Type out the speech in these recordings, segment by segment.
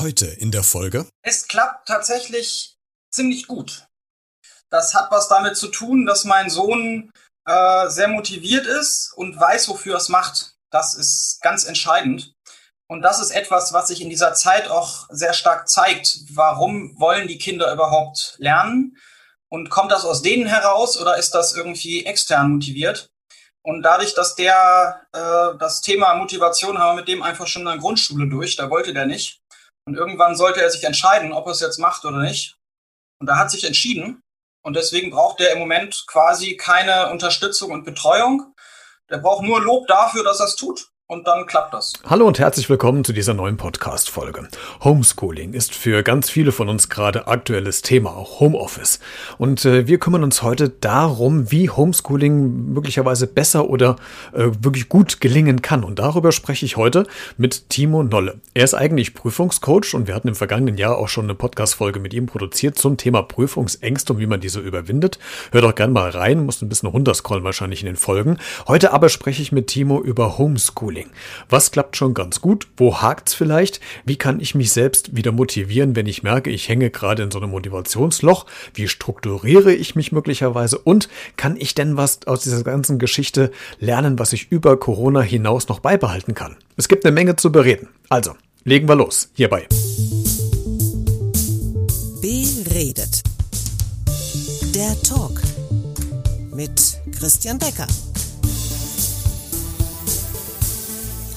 Heute in der Folge. Es klappt tatsächlich ziemlich gut. Das hat was damit zu tun, dass mein Sohn äh, sehr motiviert ist und weiß, wofür er es macht. Das ist ganz entscheidend. Und das ist etwas, was sich in dieser Zeit auch sehr stark zeigt. Warum wollen die Kinder überhaupt lernen? Und kommt das aus denen heraus oder ist das irgendwie extern motiviert? Und dadurch, dass der äh, das Thema Motivation haben wir mit dem einfach schon in der Grundschule durch, da wollte der nicht. Und irgendwann sollte er sich entscheiden, ob er es jetzt macht oder nicht. Und er hat sich entschieden. Und deswegen braucht er im Moment quasi keine Unterstützung und Betreuung. Der braucht nur Lob dafür, dass er es tut und dann klappt das. Hallo und herzlich willkommen zu dieser neuen Podcast-Folge. Homeschooling ist für ganz viele von uns gerade aktuelles Thema, auch Homeoffice. Und äh, wir kümmern uns heute darum, wie Homeschooling möglicherweise besser oder äh, wirklich gut gelingen kann. Und darüber spreche ich heute mit Timo Nolle. Er ist eigentlich Prüfungscoach und wir hatten im vergangenen Jahr auch schon eine Podcast-Folge mit ihm produziert zum Thema Prüfungsängste und wie man diese überwindet. Hört doch gerne mal rein, muss ein bisschen runterscrollen wahrscheinlich in den Folgen. Heute aber spreche ich mit Timo über Homeschooling. Training. Was klappt schon ganz gut? Wo hakt's vielleicht? Wie kann ich mich selbst wieder motivieren, wenn ich merke, ich hänge gerade in so einem Motivationsloch? Wie strukturiere ich mich möglicherweise? Und kann ich denn was aus dieser ganzen Geschichte lernen, was ich über Corona hinaus noch beibehalten kann? Es gibt eine Menge zu bereden. Also, legen wir los hierbei. Beredet. Der Talk mit Christian Becker.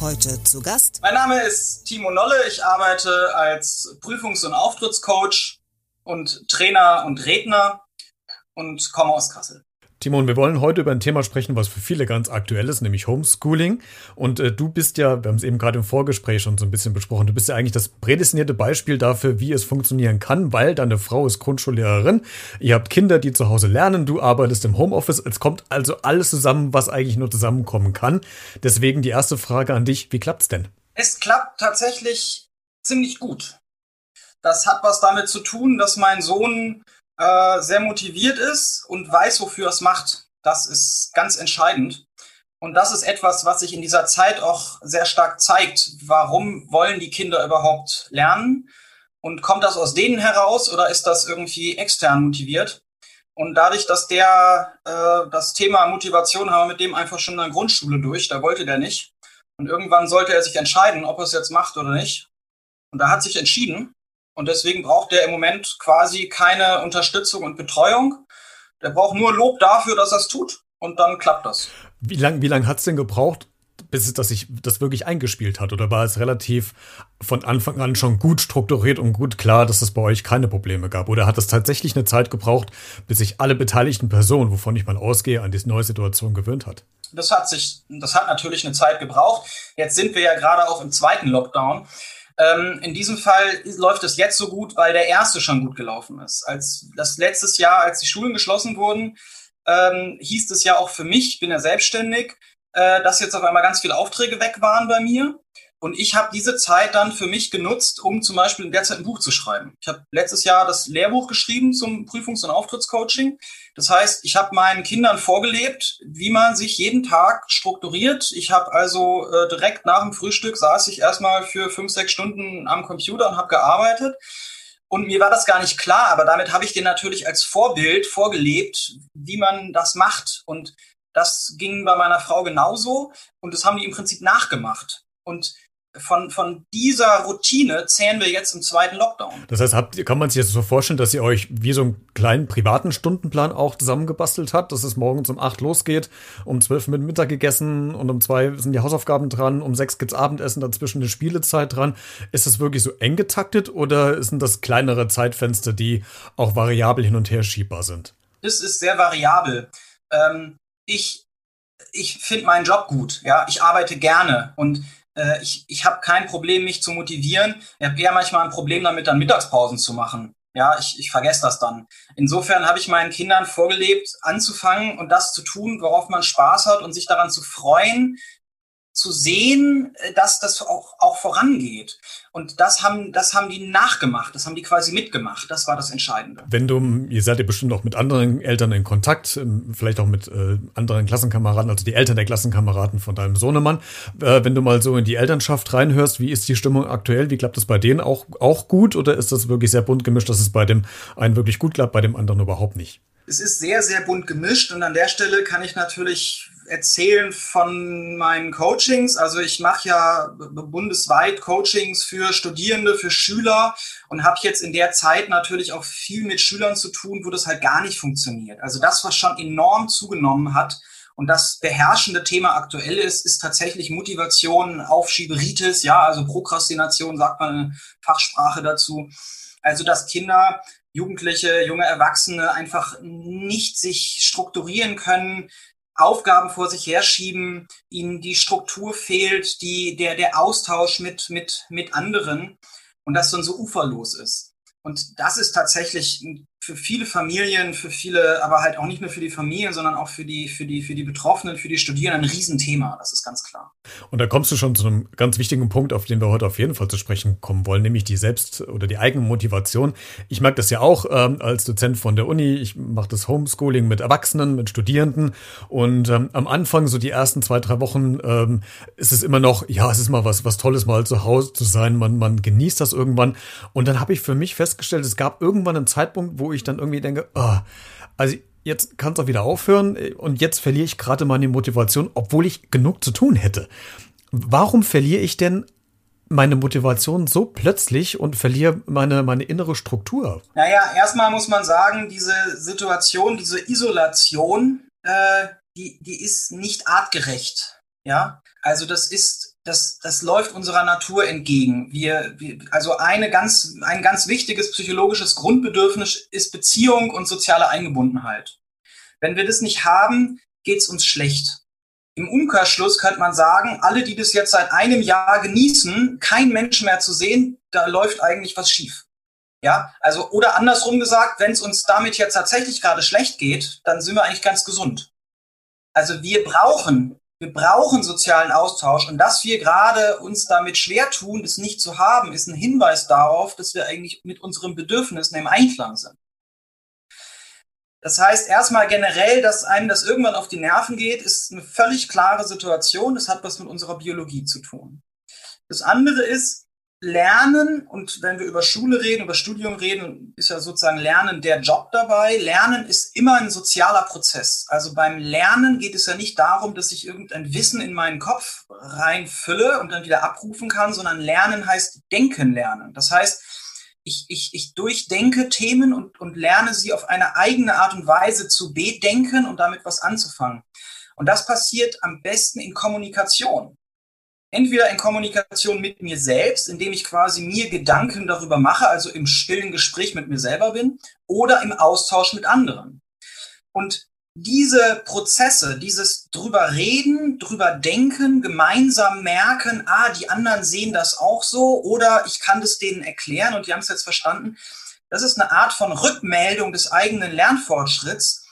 Heute zu Gast. Mein Name ist Timo Nolle. Ich arbeite als Prüfungs- und Auftrittscoach und Trainer und Redner und komme aus Kassel. Timon, wir wollen heute über ein Thema sprechen, was für viele ganz aktuell ist, nämlich Homeschooling. Und äh, du bist ja, wir haben es eben gerade im Vorgespräch schon so ein bisschen besprochen, du bist ja eigentlich das prädestinierte Beispiel dafür, wie es funktionieren kann, weil deine Frau ist Grundschullehrerin, ihr habt Kinder, die zu Hause lernen, du arbeitest im Homeoffice, es kommt also alles zusammen, was eigentlich nur zusammenkommen kann. Deswegen die erste Frage an dich, wie klappt's denn? Es klappt tatsächlich ziemlich gut. Das hat was damit zu tun, dass mein Sohn äh, sehr motiviert ist und weiß, wofür es macht. Das ist ganz entscheidend. Und das ist etwas, was sich in dieser Zeit auch sehr stark zeigt. Warum wollen die Kinder überhaupt lernen? Und kommt das aus denen heraus oder ist das irgendwie extern motiviert? Und dadurch, dass der äh, das Thema Motivation haben wir mit dem einfach schon in der Grundschule durch, da wollte der nicht. Und irgendwann sollte er sich entscheiden, ob er es jetzt macht oder nicht. Und er hat sich entschieden. Und deswegen braucht er im Moment quasi keine Unterstützung und Betreuung. Der braucht nur Lob dafür, dass er es tut. Und dann klappt das. Wie lange wie lang hat es denn gebraucht, bis es, dass sich das wirklich eingespielt hat? Oder war es relativ von Anfang an schon gut strukturiert und gut klar, dass es bei euch keine Probleme gab? Oder hat es tatsächlich eine Zeit gebraucht, bis sich alle beteiligten Personen, wovon ich mal ausgehe, an diese neue Situation gewöhnt hat? Das hat sich, das hat natürlich eine Zeit gebraucht. Jetzt sind wir ja gerade auch im zweiten Lockdown. Ähm, in diesem Fall läuft es jetzt so gut, weil der erste schon gut gelaufen ist. Als das letztes Jahr, als die Schulen geschlossen wurden, ähm, hieß es ja auch für mich, ich bin ja selbstständig, äh, dass jetzt auf einmal ganz viele Aufträge weg waren bei mir. Und ich habe diese Zeit dann für mich genutzt, um zum Beispiel in der Zeit ein Buch zu schreiben. Ich habe letztes Jahr das Lehrbuch geschrieben zum Prüfungs- und Auftrittscoaching. Das heißt, ich habe meinen Kindern vorgelebt, wie man sich jeden Tag strukturiert. Ich habe also äh, direkt nach dem Frühstück saß ich erstmal für fünf, sechs Stunden am Computer und habe gearbeitet. Und mir war das gar nicht klar, aber damit habe ich dir natürlich als Vorbild vorgelebt, wie man das macht. Und das ging bei meiner Frau genauso. Und das haben die im Prinzip nachgemacht. Und von, von dieser Routine zählen wir jetzt im zweiten Lockdown. Das heißt, habt, kann man sich jetzt so vorstellen, dass ihr euch wie so einen kleinen privaten Stundenplan auch zusammengebastelt habt, dass es morgens um acht losgeht, um zwölf mit Mittag gegessen und um zwei sind die Hausaufgaben dran, um sechs gibt's Abendessen, dazwischen eine Spielezeit dran. Ist das wirklich so eng getaktet oder sind das kleinere Zeitfenster, die auch variabel hin und her schiebbar sind? Das ist sehr variabel. Ähm, ich ich finde meinen Job gut, ja, ich arbeite gerne und äh, ich, ich habe kein Problem, mich zu motivieren. Ich habe eher manchmal ein Problem damit, dann Mittagspausen zu machen. Ja, ich, ich vergesse das dann. Insofern habe ich meinen Kindern vorgelebt, anzufangen und das zu tun, worauf man Spaß hat und sich daran zu freuen, zu sehen, äh, dass das auch, auch vorangeht. Und das haben, das haben die nachgemacht, das haben die quasi mitgemacht. Das war das Entscheidende. Wenn du, ihr seid ja bestimmt auch mit anderen Eltern in Kontakt, ähm, vielleicht auch mit äh, anderen Klassenkameraden, also die Eltern der Klassenkameraden von deinem Sohnemann. Äh, wenn du mal so in die Elternschaft reinhörst, wie ist die Stimmung aktuell? Wie klappt das bei denen auch, auch gut oder ist das wirklich sehr bunt gemischt, dass es bei dem einen wirklich gut klappt, bei dem anderen überhaupt nicht? Es ist sehr, sehr bunt gemischt und an der Stelle kann ich natürlich erzählen von meinen Coachings. Also ich mache ja bundesweit Coachings für Studierende, für Schüler und habe jetzt in der Zeit natürlich auch viel mit Schülern zu tun, wo das halt gar nicht funktioniert. Also das, was schon enorm zugenommen hat und das beherrschende Thema aktuell ist, ist tatsächlich Motivation, Aufschieberitis, ja, also Prokrastination sagt man in Fachsprache dazu. Also dass Kinder Jugendliche, junge Erwachsene einfach nicht sich strukturieren können, Aufgaben vor sich herschieben, ihnen die Struktur fehlt, die, der, der Austausch mit, mit, mit anderen und das dann so uferlos ist. Und das ist tatsächlich ein für viele Familien, für viele, aber halt auch nicht nur für die Familien, sondern auch für die, für die, für die Betroffenen, für die Studierenden ein Riesenthema. Das ist ganz klar. Und da kommst du schon zu einem ganz wichtigen Punkt, auf den wir heute auf jeden Fall zu sprechen kommen wollen, nämlich die Selbst- oder die eigene Motivation. Ich mag das ja auch ähm, als Dozent von der Uni. Ich mache das Homeschooling mit Erwachsenen, mit Studierenden. Und ähm, am Anfang, so die ersten zwei, drei Wochen, ähm, ist es immer noch, ja, es ist mal was, was Tolles, mal zu Hause zu sein. Man, man genießt das irgendwann. Und dann habe ich für mich festgestellt, es gab irgendwann einen Zeitpunkt, wo ich dann irgendwie denke, oh, also jetzt kann es auch wieder aufhören und jetzt verliere ich gerade meine Motivation, obwohl ich genug zu tun hätte. Warum verliere ich denn meine Motivation so plötzlich und verliere meine, meine innere Struktur? Naja, erstmal muss man sagen, diese Situation, diese Isolation, äh, die, die ist nicht artgerecht. Ja, also das ist das, das läuft unserer Natur entgegen. Wir, wir, also eine ganz, ein ganz wichtiges psychologisches Grundbedürfnis ist Beziehung und soziale Eingebundenheit. Wenn wir das nicht haben, geht's uns schlecht. Im Umkehrschluss könnte man sagen, alle, die das jetzt seit einem Jahr genießen, kein Mensch mehr zu sehen, da läuft eigentlich was schief. Ja, also oder andersrum gesagt, wenn es uns damit jetzt tatsächlich gerade schlecht geht, dann sind wir eigentlich ganz gesund. Also wir brauchen wir brauchen sozialen Austausch und dass wir gerade uns damit schwer tun, das nicht zu haben, ist ein Hinweis darauf, dass wir eigentlich mit unseren Bedürfnissen im Einklang sind. Das heißt, erstmal generell, dass einem das irgendwann auf die Nerven geht, ist eine völlig klare Situation. Das hat was mit unserer Biologie zu tun. Das andere ist, Lernen, und wenn wir über Schule reden, über Studium reden, ist ja sozusagen Lernen der Job dabei. Lernen ist immer ein sozialer Prozess. Also beim Lernen geht es ja nicht darum, dass ich irgendein Wissen in meinen Kopf reinfülle und dann wieder abrufen kann, sondern Lernen heißt Denken lernen. Das heißt, ich, ich, ich durchdenke Themen und, und lerne sie auf eine eigene Art und Weise zu bedenken und damit was anzufangen. Und das passiert am besten in Kommunikation entweder in Kommunikation mit mir selbst, indem ich quasi mir Gedanken darüber mache, also im stillen Gespräch mit mir selber bin, oder im Austausch mit anderen. Und diese Prozesse, dieses drüber reden, drüber denken, gemeinsam merken, ah, die anderen sehen das auch so oder ich kann das denen erklären und die haben es jetzt verstanden. Das ist eine Art von Rückmeldung des eigenen Lernfortschritts,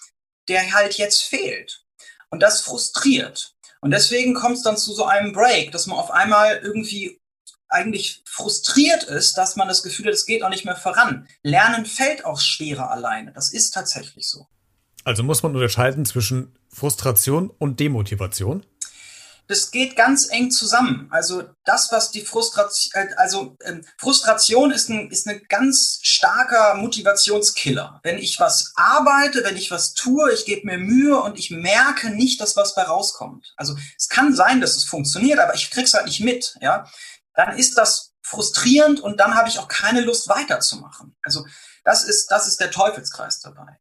der halt jetzt fehlt. Und das frustriert. Und deswegen kommt es dann zu so einem Break, dass man auf einmal irgendwie eigentlich frustriert ist, dass man das Gefühl hat, es geht auch nicht mehr voran. Lernen fällt auch schwerer alleine. Das ist tatsächlich so. Also muss man unterscheiden zwischen Frustration und Demotivation? Das geht ganz eng zusammen. Also das, was die Frustration, äh, also ähm, Frustration ist ein, ist ein ganz starker Motivationskiller. Wenn ich was arbeite, wenn ich was tue, ich gebe mir Mühe und ich merke nicht, dass was bei rauskommt. Also es kann sein, dass es funktioniert, aber ich krieg's halt nicht mit, ja. Dann ist das frustrierend und dann habe ich auch keine Lust weiterzumachen. Also das ist, das ist der Teufelskreis dabei.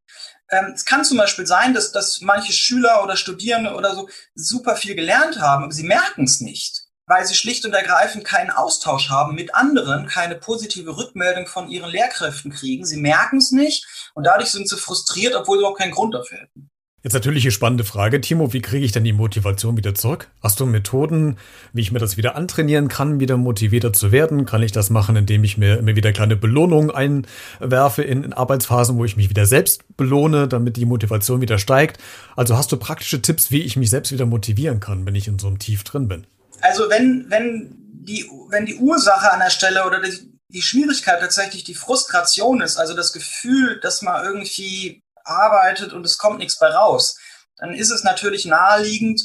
Ähm, es kann zum Beispiel sein, dass, dass manche Schüler oder Studierende oder so super viel gelernt haben, aber sie merken es nicht, weil sie schlicht und ergreifend keinen Austausch haben mit anderen, keine positive Rückmeldung von ihren Lehrkräften kriegen. Sie merken es nicht und dadurch sind sie frustriert, obwohl sie auch keinen Grund dafür hätten. Jetzt natürlich eine spannende Frage, Timo, wie kriege ich denn die Motivation wieder zurück? Hast du Methoden, wie ich mir das wieder antrainieren kann, wieder motivierter zu werden? Kann ich das machen, indem ich mir immer wieder kleine Belohnungen einwerfe in, Arbeitsphasen, wo ich mich wieder selbst belohne, damit die Motivation wieder steigt? Also hast du praktische Tipps, wie ich mich selbst wieder motivieren kann, wenn ich in so einem Tief drin bin? Also wenn, wenn die, wenn die Ursache an der Stelle oder die, die Schwierigkeit tatsächlich die Frustration ist, also das Gefühl, dass man irgendwie arbeitet und es kommt nichts bei raus, dann ist es natürlich naheliegend,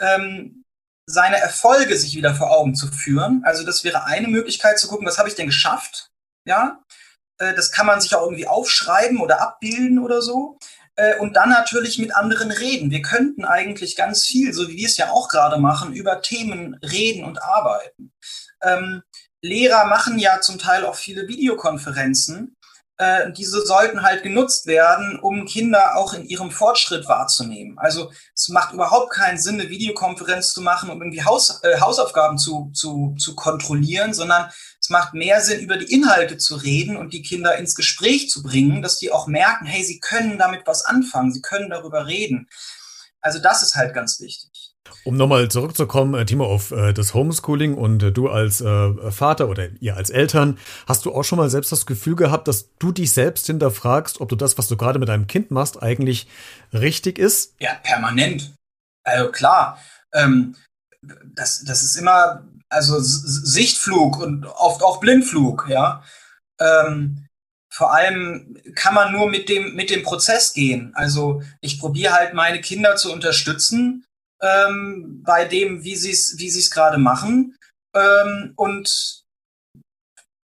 ähm, seine Erfolge sich wieder vor Augen zu führen. Also das wäre eine Möglichkeit zu gucken, was habe ich denn geschafft? Ja, äh, das kann man sich auch irgendwie aufschreiben oder abbilden oder so. Äh, und dann natürlich mit anderen reden. Wir könnten eigentlich ganz viel, so wie wir es ja auch gerade machen, über Themen reden und arbeiten. Ähm, Lehrer machen ja zum Teil auch viele Videokonferenzen. Äh, diese sollten halt genutzt werden, um Kinder auch in ihrem Fortschritt wahrzunehmen. Also es macht überhaupt keinen Sinn, eine Videokonferenz zu machen, um irgendwie Haus, äh, Hausaufgaben zu, zu, zu kontrollieren, sondern es macht mehr Sinn, über die Inhalte zu reden und die Kinder ins Gespräch zu bringen, dass die auch merken, hey, sie können damit was anfangen, sie können darüber reden. Also das ist halt ganz wichtig. Um nochmal zurückzukommen, äh, Timo, auf äh, das Homeschooling und äh, du als Vater oder ihr als Eltern, hast du auch schon mal selbst das Gefühl gehabt, dass du dich selbst hinterfragst, ob du das, was du gerade mit deinem Kind machst, eigentlich richtig ist? Ja, permanent. Also klar, ähm, das, das ist immer, also Sichtflug und oft auch Blindflug, ja. Ähm, vor allem kann man nur mit dem, mit dem Prozess gehen. Also ich probiere halt meine Kinder zu unterstützen ähm, bei dem, wie sie es wie sie's gerade machen. Ähm, und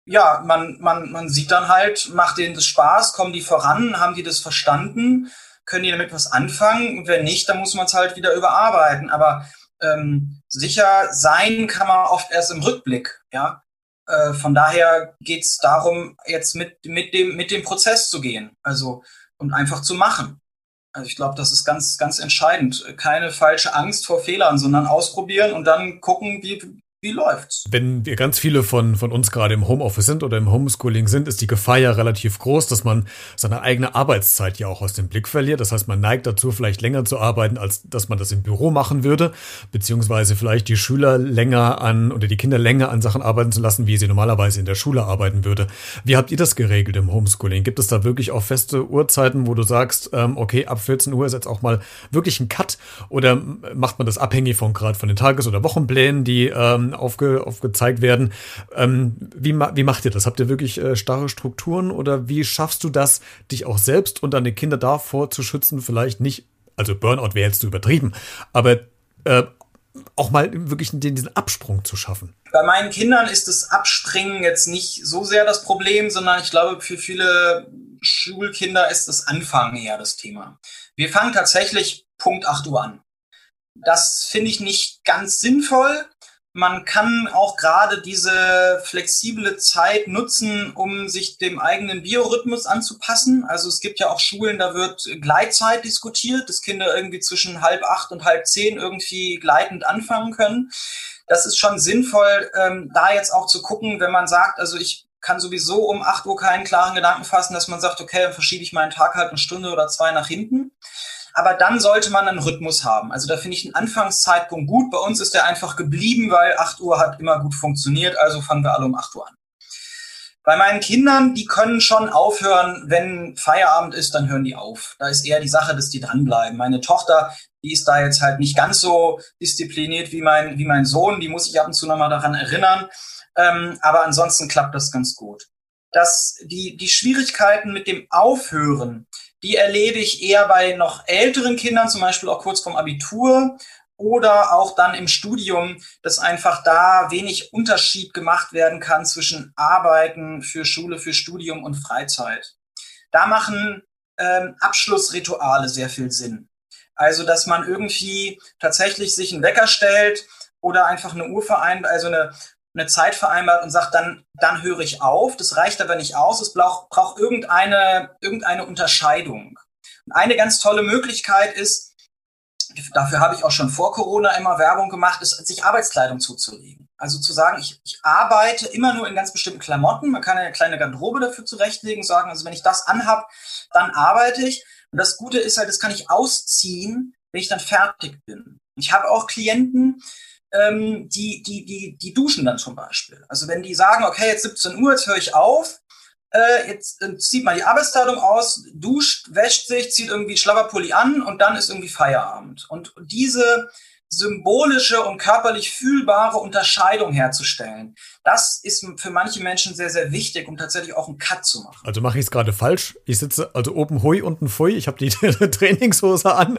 ja, man, man, man sieht dann halt, macht denen das Spaß, kommen die voran, haben die das verstanden, können die damit was anfangen? Und wenn nicht, dann muss man es halt wieder überarbeiten. Aber ähm, sicher sein kann man oft erst im Rückblick, ja. Äh, von daher geht es darum, jetzt mit, mit, dem, mit dem Prozess zu gehen. Also und einfach zu machen. Also ich glaube, das ist ganz, ganz entscheidend. Keine falsche Angst vor Fehlern, sondern ausprobieren und dann gucken, wie, wie läuft's? Wenn wir ganz viele von, von uns gerade im Homeoffice sind oder im Homeschooling sind, ist die Gefahr ja relativ groß, dass man seine eigene Arbeitszeit ja auch aus dem Blick verliert. Das heißt, man neigt dazu, vielleicht länger zu arbeiten, als dass man das im Büro machen würde, beziehungsweise vielleicht die Schüler länger an oder die Kinder länger an Sachen arbeiten zu lassen, wie sie normalerweise in der Schule arbeiten würde. Wie habt ihr das geregelt im Homeschooling? Gibt es da wirklich auch feste Uhrzeiten, wo du sagst, ähm, okay, ab 14 Uhr ist jetzt auch mal wirklich ein Cut oder macht man das abhängig von gerade von den Tages- oder Wochenplänen, die ähm, aufge, aufgezeigt werden. Ähm, wie, wie macht ihr das? Habt ihr wirklich äh, starre Strukturen oder wie schaffst du das, dich auch selbst und deine Kinder davor zu schützen? Vielleicht nicht, also Burnout wäre jetzt zu übertrieben, aber äh, auch mal wirklich diesen Absprung zu schaffen. Bei meinen Kindern ist das Abspringen jetzt nicht so sehr das Problem, sondern ich glaube, für viele Schulkinder ist das Anfangen eher das Thema. Wir fangen tatsächlich Punkt 8 Uhr an. Das finde ich nicht ganz sinnvoll, man kann auch gerade diese flexible Zeit nutzen, um sich dem eigenen Biorhythmus anzupassen. Also es gibt ja auch Schulen, da wird Gleitzeit diskutiert, dass Kinder irgendwie zwischen halb acht und halb zehn irgendwie gleitend anfangen können. Das ist schon sinnvoll, ähm, da jetzt auch zu gucken, wenn man sagt, also ich kann sowieso um acht Uhr keinen klaren Gedanken fassen, dass man sagt, okay, dann verschiebe ich meinen Tag halt eine Stunde oder zwei nach hinten. Aber dann sollte man einen Rhythmus haben. Also da finde ich einen Anfangszeitpunkt gut. Bei uns ist der einfach geblieben, weil 8 Uhr hat immer gut funktioniert. Also fangen wir alle um 8 Uhr an. Bei meinen Kindern, die können schon aufhören, wenn Feierabend ist, dann hören die auf. Da ist eher die Sache, dass die dranbleiben. Meine Tochter, die ist da jetzt halt nicht ganz so diszipliniert wie mein, wie mein Sohn. Die muss ich ab und zu nochmal daran erinnern. Ähm, aber ansonsten klappt das ganz gut. Dass die, die Schwierigkeiten mit dem Aufhören, die erlebe ich eher bei noch älteren Kindern, zum Beispiel auch kurz vorm Abitur oder auch dann im Studium, dass einfach da wenig Unterschied gemacht werden kann zwischen Arbeiten für Schule, für Studium und Freizeit. Da machen ähm, Abschlussrituale sehr viel Sinn. Also, dass man irgendwie tatsächlich sich einen Wecker stellt oder einfach eine Uhr vereinbart, also eine, eine Zeit vereinbart und sagt, dann, dann höre ich auf. Das reicht aber nicht aus. Es braucht, braucht irgendeine, irgendeine Unterscheidung. Und eine ganz tolle Möglichkeit ist, dafür habe ich auch schon vor Corona immer Werbung gemacht, ist, sich Arbeitskleidung zuzulegen. Also zu sagen, ich, ich arbeite immer nur in ganz bestimmten Klamotten. Man kann eine kleine Garderobe dafür zurechtlegen, sagen, also wenn ich das anhab, dann arbeite ich. Und das Gute ist halt, das kann ich ausziehen, wenn ich dann fertig bin. Ich habe auch Klienten, ähm, die, die, die, die duschen dann zum Beispiel. Also wenn die sagen, okay, jetzt 17 Uhr, jetzt höre ich auf, äh, jetzt äh, zieht man die Arbeitskleidung aus, duscht, wäscht sich, zieht irgendwie Schlabberpulli an und dann ist irgendwie Feierabend. Und diese symbolische und körperlich fühlbare Unterscheidung herzustellen. Das ist für manche Menschen sehr, sehr wichtig, um tatsächlich auch einen Cut zu machen. Also mache ich es gerade falsch. Ich sitze also oben hui, unten fui. Ich habe die Trainingshose an,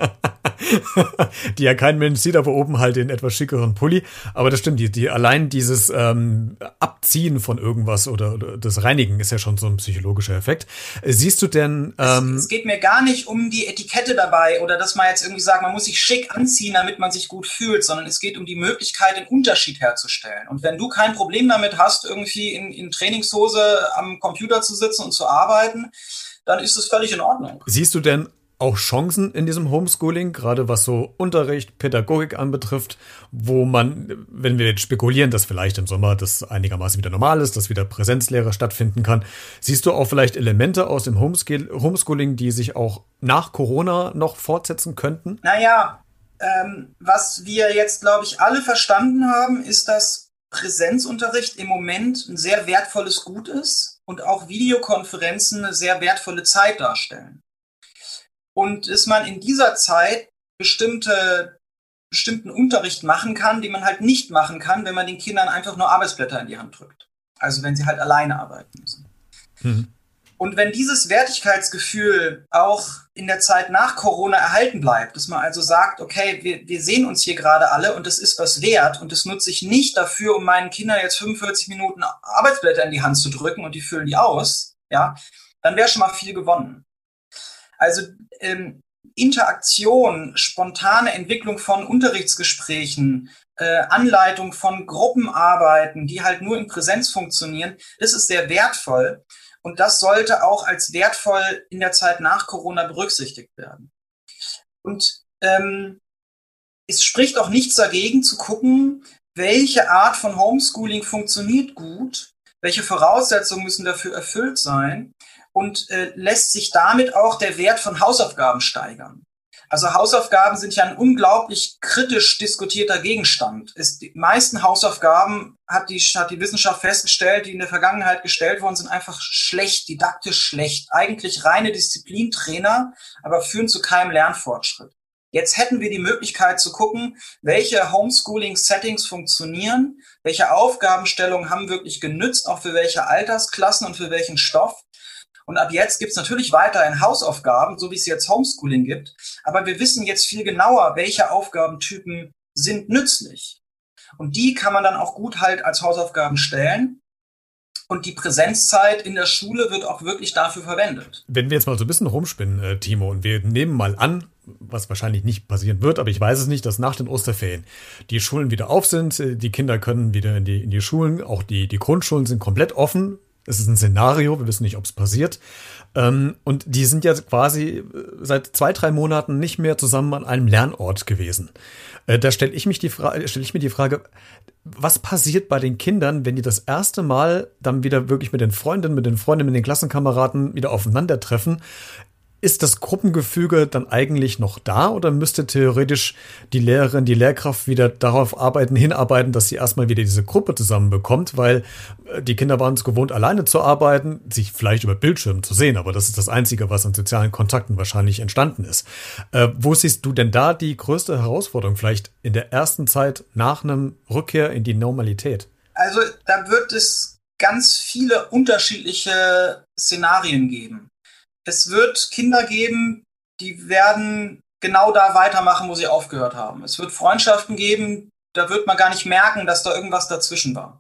die ja kein Mensch sieht, aber oben halt den etwas schickeren Pulli. Aber das stimmt, die, die allein dieses ähm, Abziehen von irgendwas oder, oder das Reinigen ist ja schon so ein psychologischer Effekt. Siehst du denn? Ähm, es, es geht mir gar nicht um die Etikette dabei oder dass man jetzt irgendwie sagt, man muss sich schick anziehen, damit man sich gut gut fühlt, sondern es geht um die Möglichkeit, den Unterschied herzustellen. Und wenn du kein Problem damit hast, irgendwie in, in Trainingshose am Computer zu sitzen und zu arbeiten, dann ist es völlig in Ordnung. Siehst du denn auch Chancen in diesem Homeschooling, gerade was so Unterricht, Pädagogik anbetrifft, wo man, wenn wir jetzt spekulieren, dass vielleicht im Sommer das einigermaßen wieder normal ist, dass wieder Präsenzlehre stattfinden kann, siehst du auch vielleicht Elemente aus dem Homeschooling, die sich auch nach Corona noch fortsetzen könnten? Naja, ähm, was wir jetzt, glaube ich, alle verstanden haben, ist, dass Präsenzunterricht im Moment ein sehr wertvolles Gut ist und auch Videokonferenzen eine sehr wertvolle Zeit darstellen. Und dass man in dieser Zeit bestimmte, bestimmten Unterricht machen kann, den man halt nicht machen kann, wenn man den Kindern einfach nur Arbeitsblätter in die Hand drückt. Also wenn sie halt alleine arbeiten müssen. Mhm. Und wenn dieses Wertigkeitsgefühl auch in der Zeit nach Corona erhalten bleibt, dass man also sagt, okay, wir, wir sehen uns hier gerade alle und das ist was wert und das nutze ich nicht dafür, um meinen Kindern jetzt 45 Minuten Arbeitsblätter in die Hand zu drücken und die füllen die aus, ja, dann wäre schon mal viel gewonnen. Also ähm, Interaktion, spontane Entwicklung von Unterrichtsgesprächen, äh, Anleitung von Gruppenarbeiten, die halt nur in Präsenz funktionieren, das ist sehr wertvoll. Und das sollte auch als wertvoll in der Zeit nach Corona berücksichtigt werden. Und ähm, es spricht auch nichts dagegen zu gucken, welche Art von Homeschooling funktioniert gut, welche Voraussetzungen müssen dafür erfüllt sein und äh, lässt sich damit auch der Wert von Hausaufgaben steigern. Also Hausaufgaben sind ja ein unglaublich kritisch diskutierter Gegenstand. Ist, die meisten Hausaufgaben hat die, hat die Wissenschaft festgestellt, die in der Vergangenheit gestellt worden sind, einfach schlecht, didaktisch schlecht. Eigentlich reine Disziplintrainer, aber führen zu keinem Lernfortschritt. Jetzt hätten wir die Möglichkeit zu gucken, welche Homeschooling-Settings funktionieren, welche Aufgabenstellungen haben wirklich genützt, auch für welche Altersklassen und für welchen Stoff. Und ab jetzt gibt es natürlich weiterhin Hausaufgaben, so wie es jetzt Homeschooling gibt. Aber wir wissen jetzt viel genauer, welche Aufgabentypen sind nützlich. Und die kann man dann auch gut halt als Hausaufgaben stellen. Und die Präsenzzeit in der Schule wird auch wirklich dafür verwendet. Wenn wir jetzt mal so ein bisschen rumspinnen, äh, Timo, und wir nehmen mal an, was wahrscheinlich nicht passieren wird, aber ich weiß es nicht, dass nach den Osterferien die Schulen wieder auf sind, äh, die Kinder können wieder in die, in die Schulen, auch die, die Grundschulen sind komplett offen, es ist ein Szenario, wir wissen nicht, ob es passiert. Ähm, und die sind ja quasi äh, seit zwei, drei Monaten nicht mehr zusammen an einem Lernort gewesen. Äh, da stelle ich, mich stell ich mir die Frage, was passiert bei den Kindern, wenn die das erste Mal dann wieder wirklich mit den Freundinnen, mit den Freunden, mit den Klassenkameraden wieder aufeinandertreffen? Ist das Gruppengefüge dann eigentlich noch da oder müsste theoretisch die Lehrerin, die Lehrkraft wieder darauf arbeiten, hinarbeiten, dass sie erstmal wieder diese Gruppe zusammenbekommt, weil äh, die Kinder waren es gewohnt, alleine zu arbeiten, sich vielleicht über Bildschirmen zu sehen, aber das ist das Einzige, was an sozialen Kontakten wahrscheinlich entstanden ist. Äh, wo siehst du denn da die größte Herausforderung vielleicht in der ersten Zeit nach einem Rückkehr in die Normalität? Also da wird es ganz viele unterschiedliche Szenarien geben es wird Kinder geben, die werden genau da weitermachen, wo sie aufgehört haben. Es wird Freundschaften geben, da wird man gar nicht merken, dass da irgendwas dazwischen war.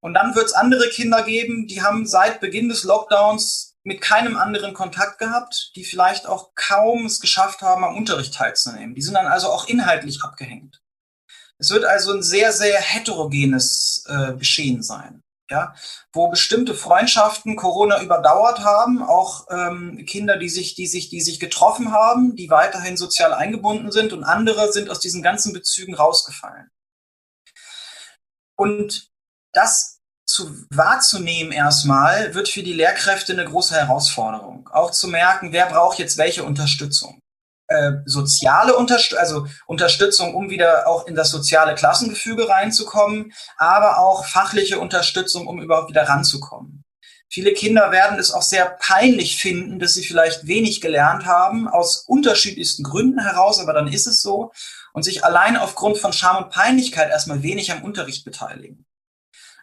Und dann wird es andere Kinder geben, die haben seit Beginn des Lockdowns mit keinem anderen Kontakt gehabt, die vielleicht auch kaum es geschafft haben, am Unterricht teilzunehmen. Die sind dann also auch inhaltlich abgehängt. Es wird also ein sehr, sehr heterogenes äh, Geschehen sein ja, wo bestimmte Freundschaften Corona überdauert haben, auch ähm, Kinder, die sich, die sich, die sich getroffen haben, die weiterhin sozial eingebunden sind und andere sind aus diesen ganzen Bezügen rausgefallen. Und das zu, wahrzunehmen erstmal wird für die Lehrkräfte eine große Herausforderung. Auch zu merken, wer braucht jetzt welche Unterstützung. Äh, soziale Unterst also Unterstützung, um wieder auch in das soziale Klassengefüge reinzukommen, aber auch fachliche Unterstützung, um überhaupt wieder ranzukommen. Viele Kinder werden es auch sehr peinlich finden, dass sie vielleicht wenig gelernt haben, aus unterschiedlichsten Gründen heraus, aber dann ist es so. und sich allein aufgrund von Scham und Peinlichkeit erstmal wenig am Unterricht beteiligen.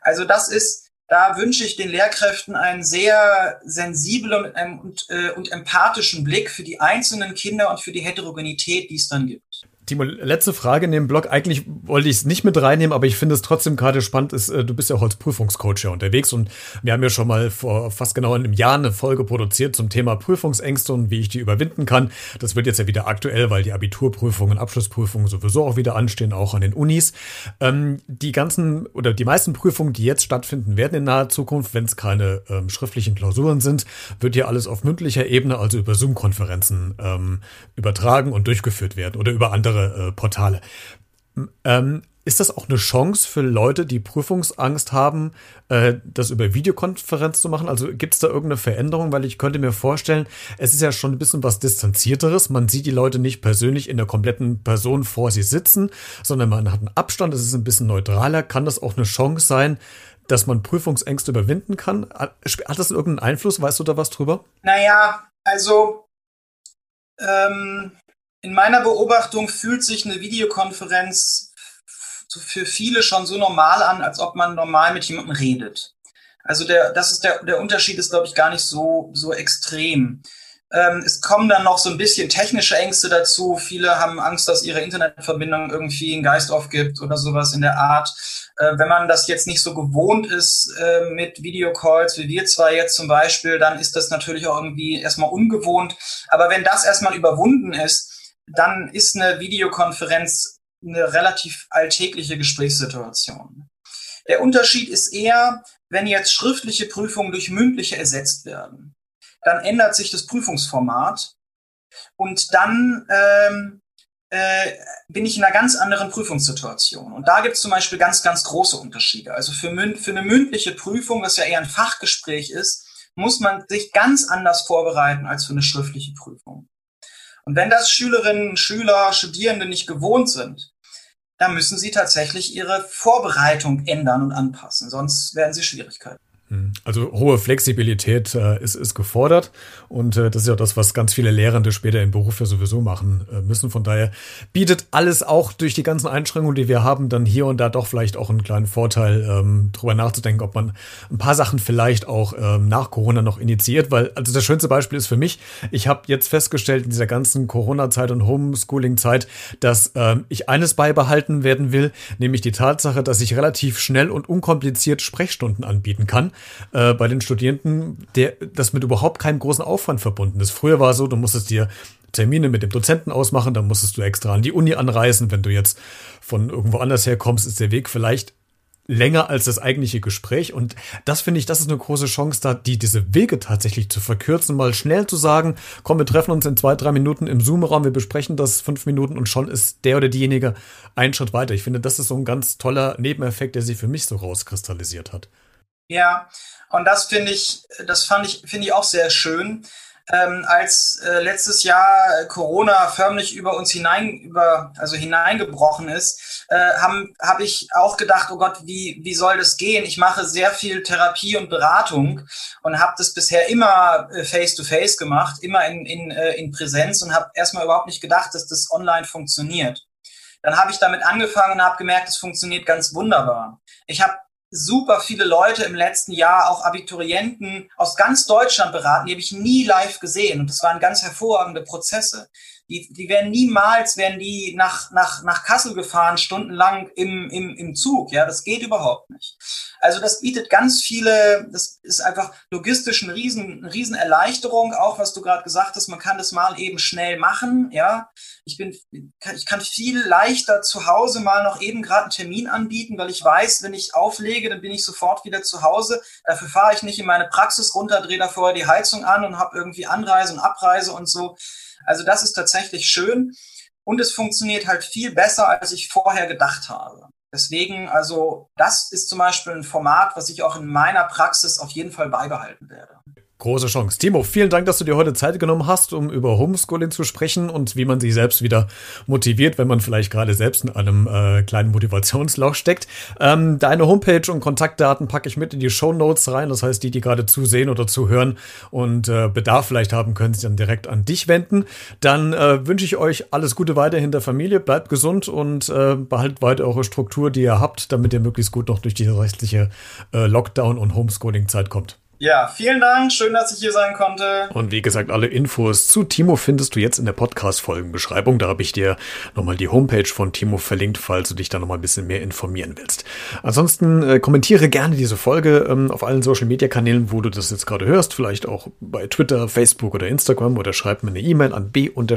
Also das ist, da wünsche ich den Lehrkräften einen sehr sensiblen und, und, äh, und empathischen Blick für die einzelnen Kinder und für die Heterogenität, die es dann gibt. Timo, letzte Frage in dem Blog. Eigentlich wollte ich es nicht mit reinnehmen, aber ich finde es trotzdem gerade spannend. Ist, äh, du bist ja auch als Prüfungscoach ja unterwegs und wir haben ja schon mal vor fast genau einem Jahr eine Folge produziert zum Thema Prüfungsängste und wie ich die überwinden kann. Das wird jetzt ja wieder aktuell, weil die Abiturprüfungen, Abschlussprüfungen sowieso auch wieder anstehen, auch an den Unis. Ähm, die ganzen oder die meisten Prüfungen, die jetzt stattfinden werden in naher Zukunft, wenn es keine ähm, schriftlichen Klausuren sind, wird ja alles auf mündlicher Ebene, also über Zoom-Konferenzen ähm, übertragen und durchgeführt werden oder über andere andere äh, Portale. Ähm, ist das auch eine Chance für Leute, die Prüfungsangst haben, äh, das über Videokonferenz zu machen? Also gibt es da irgendeine Veränderung? Weil ich könnte mir vorstellen, es ist ja schon ein bisschen was Distanzierteres. Man sieht die Leute nicht persönlich in der kompletten Person vor sie sitzen, sondern man hat einen Abstand, es ist ein bisschen neutraler. Kann das auch eine Chance sein, dass man Prüfungsängste überwinden kann? Hat das irgendeinen Einfluss? Weißt du da was drüber? Naja, also ähm, in meiner Beobachtung fühlt sich eine Videokonferenz für viele schon so normal an, als ob man normal mit jemandem redet. Also der, das ist der, der Unterschied ist, glaube ich, gar nicht so, so extrem. Ähm, es kommen dann noch so ein bisschen technische Ängste dazu. Viele haben Angst, dass ihre Internetverbindung irgendwie einen Geist aufgibt oder sowas in der Art. Äh, wenn man das jetzt nicht so gewohnt ist äh, mit Videocalls, wie wir zwei jetzt zum Beispiel, dann ist das natürlich auch irgendwie erstmal ungewohnt. Aber wenn das erstmal überwunden ist, dann ist eine Videokonferenz eine relativ alltägliche Gesprächssituation. Der Unterschied ist eher, wenn jetzt schriftliche Prüfungen durch mündliche ersetzt werden, dann ändert sich das Prüfungsformat und dann ähm, äh, bin ich in einer ganz anderen Prüfungssituation. Und da gibt es zum Beispiel ganz, ganz große Unterschiede. Also für, für eine mündliche Prüfung, was ja eher ein Fachgespräch ist, muss man sich ganz anders vorbereiten als für eine schriftliche Prüfung. Und wenn das Schülerinnen, Schüler, Studierende nicht gewohnt sind, dann müssen sie tatsächlich ihre Vorbereitung ändern und anpassen, sonst werden sie Schwierigkeiten. Hm. Also hohe Flexibilität äh, ist, ist gefordert und äh, das ist ja das, was ganz viele Lehrende später im Beruf ja sowieso machen äh, müssen. Von daher bietet alles auch durch die ganzen Einschränkungen, die wir haben, dann hier und da doch vielleicht auch einen kleinen Vorteil, ähm, drüber nachzudenken, ob man ein paar Sachen vielleicht auch ähm, nach Corona noch initiiert, weil also das schönste Beispiel ist für mich, ich habe jetzt festgestellt in dieser ganzen Corona-Zeit und Homeschooling-Zeit, dass ähm, ich eines beibehalten werden will, nämlich die Tatsache, dass ich relativ schnell und unkompliziert Sprechstunden anbieten kann äh, bei den Studierenden, der das mit überhaupt keinem großen Aufwand verbunden ist. Früher war es so, du musstest dir Termine mit dem Dozenten ausmachen, dann musstest du extra an die Uni anreisen. Wenn du jetzt von irgendwo anders herkommst, ist der Weg vielleicht länger als das eigentliche Gespräch. Und das finde ich, das ist eine große Chance, da die, diese Wege tatsächlich zu verkürzen, mal schnell zu sagen, komm, wir treffen uns in zwei, drei Minuten im Zoom-Raum, wir besprechen das fünf Minuten und schon ist der oder diejenige einen Schritt weiter. Ich finde, das ist so ein ganz toller Nebeneffekt, der sich für mich so rauskristallisiert hat. Ja, und das finde ich, das fand ich, finde ich auch sehr schön. Ähm, als äh, letztes Jahr Corona förmlich über uns hinein, über, also hineingebrochen ist, äh, habe hab ich auch gedacht, oh Gott, wie, wie soll das gehen? Ich mache sehr viel Therapie und Beratung und habe das bisher immer äh, face-to-face -face gemacht, immer in, in, äh, in Präsenz und habe erstmal überhaupt nicht gedacht, dass das online funktioniert. Dann habe ich damit angefangen und habe gemerkt, es funktioniert ganz wunderbar. Ich habe super viele Leute im letzten Jahr, auch Abiturienten aus ganz Deutschland beraten, die habe ich nie live gesehen. Und das waren ganz hervorragende Prozesse. Die, die werden niemals, werden die nach, nach, nach Kassel gefahren, stundenlang im, im, im Zug. Ja, das geht überhaupt nicht. Also das bietet ganz viele, das ist einfach logistisch eine riesen, eine riesen Erleichterung, auch was du gerade gesagt hast, man kann das mal eben schnell machen. Ja, ich bin, ich kann viel leichter zu Hause mal noch eben gerade einen Termin anbieten, weil ich weiß, wenn ich auflege, dann bin ich sofort wieder zu Hause. Dafür fahre ich nicht in meine Praxis runter, drehe da vorher die Heizung an und habe irgendwie Anreise und Abreise und so. Also das ist tatsächlich schön und es funktioniert halt viel besser, als ich vorher gedacht habe. Deswegen, also das ist zum Beispiel ein Format, was ich auch in meiner Praxis auf jeden Fall beibehalten werde. Große Chance. Timo, vielen Dank, dass du dir heute Zeit genommen hast, um über Homeschooling zu sprechen und wie man sich selbst wieder motiviert, wenn man vielleicht gerade selbst in einem äh, kleinen Motivationsloch steckt. Ähm, deine Homepage und Kontaktdaten packe ich mit in die Show Notes rein. Das heißt, die, die gerade zusehen oder zuhören und äh, Bedarf vielleicht haben, können sich dann direkt an dich wenden. Dann äh, wünsche ich euch alles Gute weiterhin der Familie. Bleibt gesund und äh, behaltet weiter eure Struktur, die ihr habt, damit ihr möglichst gut noch durch diese restliche äh, Lockdown- und Homeschooling-Zeit kommt. Ja, vielen Dank. Schön, dass ich hier sein konnte. Und wie gesagt, alle Infos zu Timo findest du jetzt in der Podcast-Folgenbeschreibung. Da habe ich dir nochmal die Homepage von Timo verlinkt, falls du dich da nochmal ein bisschen mehr informieren willst. Ansonsten äh, kommentiere gerne diese Folge ähm, auf allen Social-Media-Kanälen, wo du das jetzt gerade hörst. Vielleicht auch bei Twitter, Facebook oder Instagram oder schreib mir eine E-Mail an b-redet.gmx.de.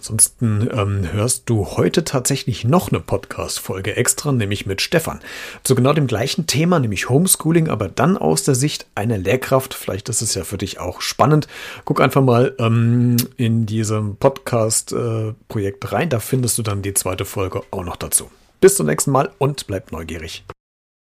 Ansonsten ähm, hörst du heute tatsächlich noch eine Podcast-Folge extra, nämlich mit Stefan. Zu genau dem gleichen Thema, nämlich Homeschooling, aber dann aus der Sicht einer Lehrkraft. Vielleicht ist es ja für dich auch spannend. Guck einfach mal ähm, in diesem Podcast-Projekt äh, rein, da findest du dann die zweite Folge auch noch dazu. Bis zum nächsten Mal und bleib neugierig.